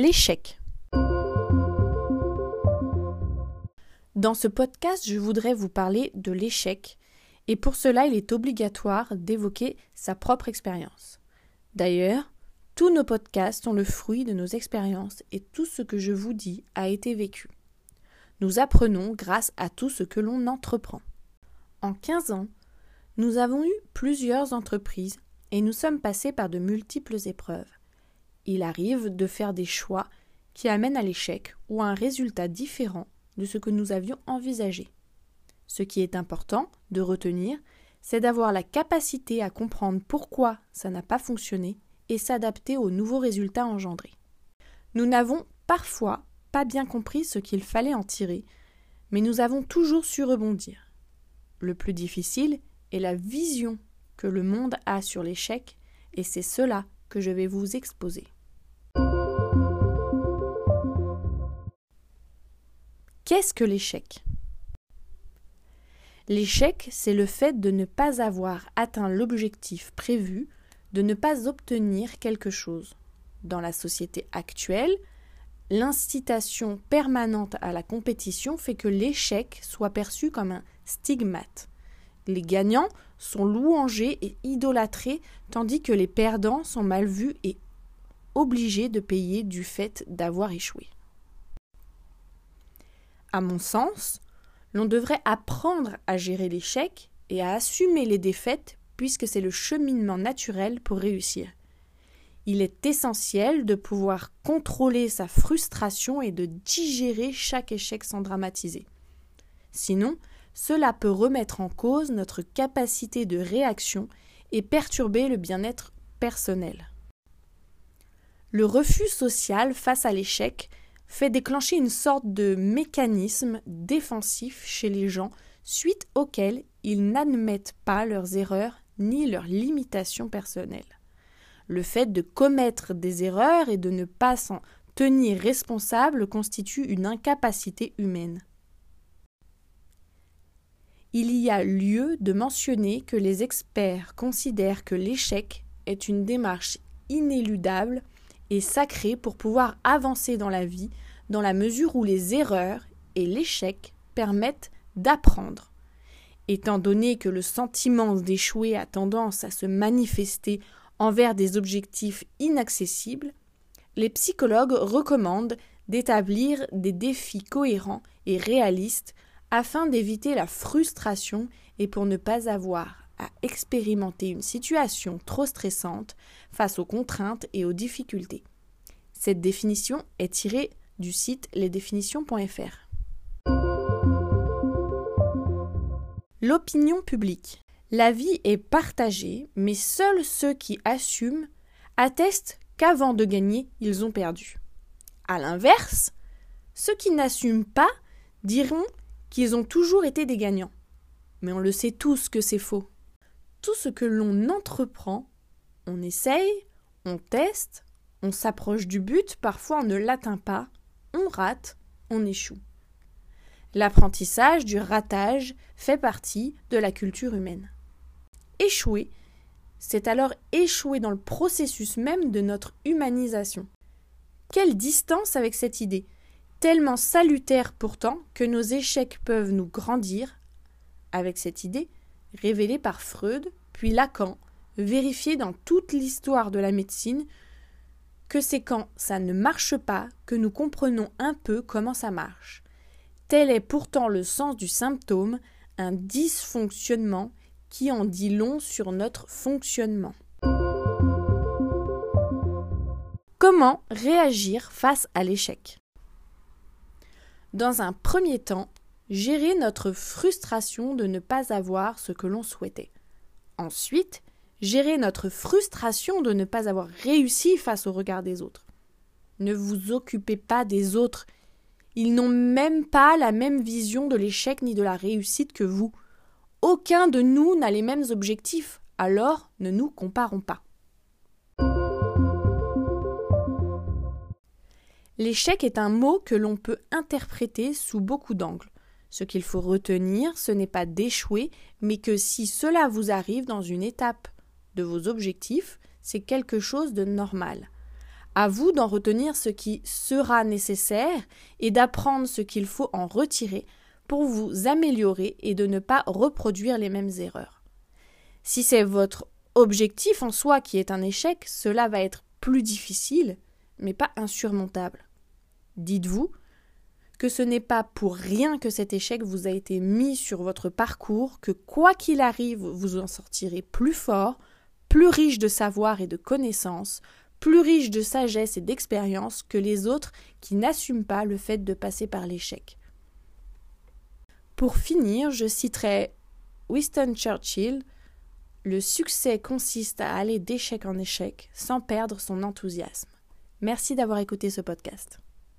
L'échec. Dans ce podcast, je voudrais vous parler de l'échec, et pour cela, il est obligatoire d'évoquer sa propre expérience. D'ailleurs, tous nos podcasts sont le fruit de nos expériences et tout ce que je vous dis a été vécu. Nous apprenons grâce à tout ce que l'on entreprend. En 15 ans, nous avons eu plusieurs entreprises et nous sommes passés par de multiples épreuves. Il arrive de faire des choix qui amènent à l'échec ou à un résultat différent de ce que nous avions envisagé. Ce qui est important de retenir, c'est d'avoir la capacité à comprendre pourquoi ça n'a pas fonctionné et s'adapter aux nouveaux résultats engendrés. Nous n'avons parfois pas bien compris ce qu'il fallait en tirer, mais nous avons toujours su rebondir. Le plus difficile est la vision que le monde a sur l'échec, et c'est cela que je vais vous exposer. Qu'est-ce que l'échec? L'échec, c'est le fait de ne pas avoir atteint l'objectif prévu, de ne pas obtenir quelque chose. Dans la société actuelle, l'incitation permanente à la compétition fait que l'échec soit perçu comme un stigmate. Les gagnants sont louangés et idolâtrés, tandis que les perdants sont mal vus et obligés de payer du fait d'avoir échoué. À mon sens, l'on devrait apprendre à gérer l'échec et à assumer les défaites puisque c'est le cheminement naturel pour réussir. Il est essentiel de pouvoir contrôler sa frustration et de digérer chaque échec sans dramatiser. Sinon, cela peut remettre en cause notre capacité de réaction et perturber le bien-être personnel. Le refus social face à l'échec fait déclencher une sorte de mécanisme défensif chez les gens suite auquel ils n'admettent pas leurs erreurs ni leurs limitations personnelles. Le fait de commettre des erreurs et de ne pas s'en tenir responsable constitue une incapacité humaine il y a lieu de mentionner que les experts considèrent que l'échec est une démarche inéludable et sacrée pour pouvoir avancer dans la vie dans la mesure où les erreurs et l'échec permettent d'apprendre. Étant donné que le sentiment d'échouer a tendance à se manifester envers des objectifs inaccessibles, les psychologues recommandent d'établir des défis cohérents et réalistes afin d'éviter la frustration et pour ne pas avoir expérimenter une situation trop stressante face aux contraintes et aux difficultés. Cette définition est tirée du site lesdéfinitions.fr. L'opinion publique. La vie est partagée, mais seuls ceux qui assument attestent qu'avant de gagner, ils ont perdu. A l'inverse, ceux qui n'assument pas diront qu'ils ont toujours été des gagnants. Mais on le sait tous que c'est faux. Tout ce que l'on entreprend, on essaye, on teste, on s'approche du but, parfois on ne l'atteint pas, on rate, on échoue. L'apprentissage du ratage fait partie de la culture humaine. Échouer, c'est alors échouer dans le processus même de notre humanisation. Quelle distance avec cette idée tellement salutaire pourtant que nos échecs peuvent nous grandir, avec cette idée, révélée par Freud, puis Lacan, vérifiée dans toute l'histoire de la médecine, que c'est quand ça ne marche pas que nous comprenons un peu comment ça marche. Tel est pourtant le sens du symptôme, un dysfonctionnement qui en dit long sur notre fonctionnement. Comment réagir face à l'échec? Dans un premier temps, gérer notre frustration de ne pas avoir ce que l'on souhaitait. Ensuite, gérer notre frustration de ne pas avoir réussi face au regard des autres. Ne vous occupez pas des autres. Ils n'ont même pas la même vision de l'échec ni de la réussite que vous. Aucun de nous n'a les mêmes objectifs, alors ne nous comparons pas. L'échec est un mot que l'on peut interpréter sous beaucoup d'angles. Ce qu'il faut retenir, ce n'est pas d'échouer, mais que si cela vous arrive dans une étape de vos objectifs, c'est quelque chose de normal. À vous d'en retenir ce qui sera nécessaire et d'apprendre ce qu'il faut en retirer pour vous améliorer et de ne pas reproduire les mêmes erreurs. Si c'est votre objectif en soi qui est un échec, cela va être plus difficile, mais pas insurmontable. Dites-vous que ce n'est pas pour rien que cet échec vous a été mis sur votre parcours, que quoi qu'il arrive, vous en sortirez plus fort, plus riche de savoir et de connaissances, plus riche de sagesse et d'expérience que les autres qui n'assument pas le fait de passer par l'échec. Pour finir, je citerai Winston Churchill Le succès consiste à aller d'échec en échec sans perdre son enthousiasme. Merci d'avoir écouté ce podcast.